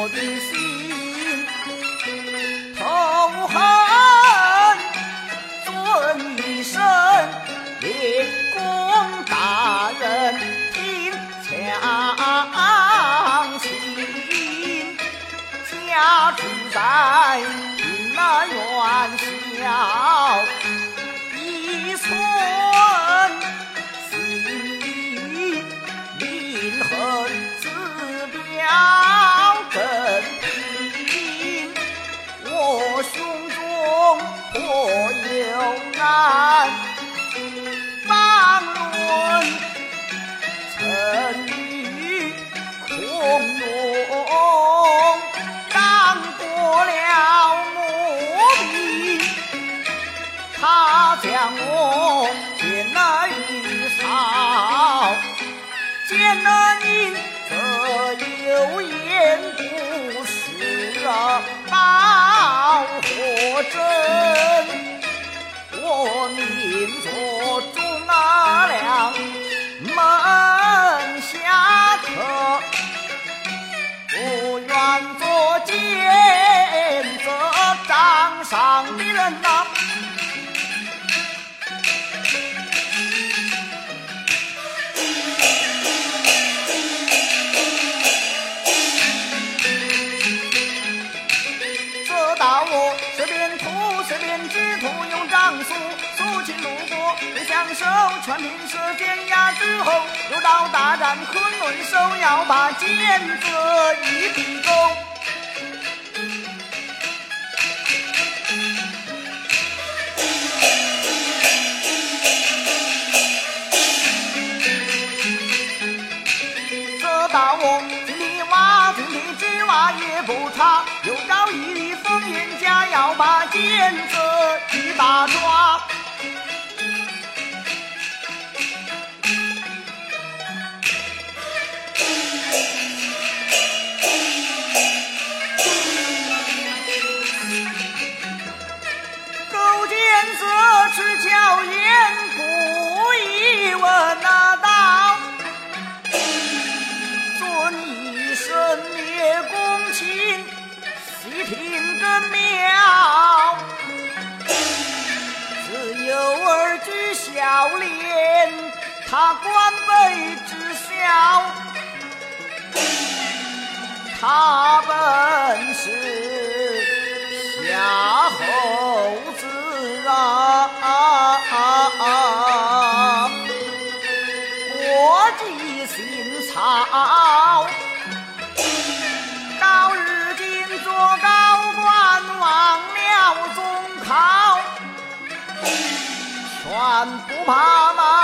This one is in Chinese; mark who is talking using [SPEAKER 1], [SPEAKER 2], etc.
[SPEAKER 1] 我的心痛恨尊一声令公大人听详情家住在云南远小难，方论曾与孔融当过了磨笔，他将我见了一扫，见了你则有言不是啊报或真。我命作忠良门下客，不愿做奸则掌上的人呐、路过，为享受全凭舌尖压之后，又到大战昆仑手，要把剑子一笔勾。这道我井里挖，井里之挖也不差，又找一粒风烟家，要把剑子一把抓。心，细听更妙。自幼儿举孝廉，他官卑知孝，他本是夏侯子啊。国计姓曹，不怕吗？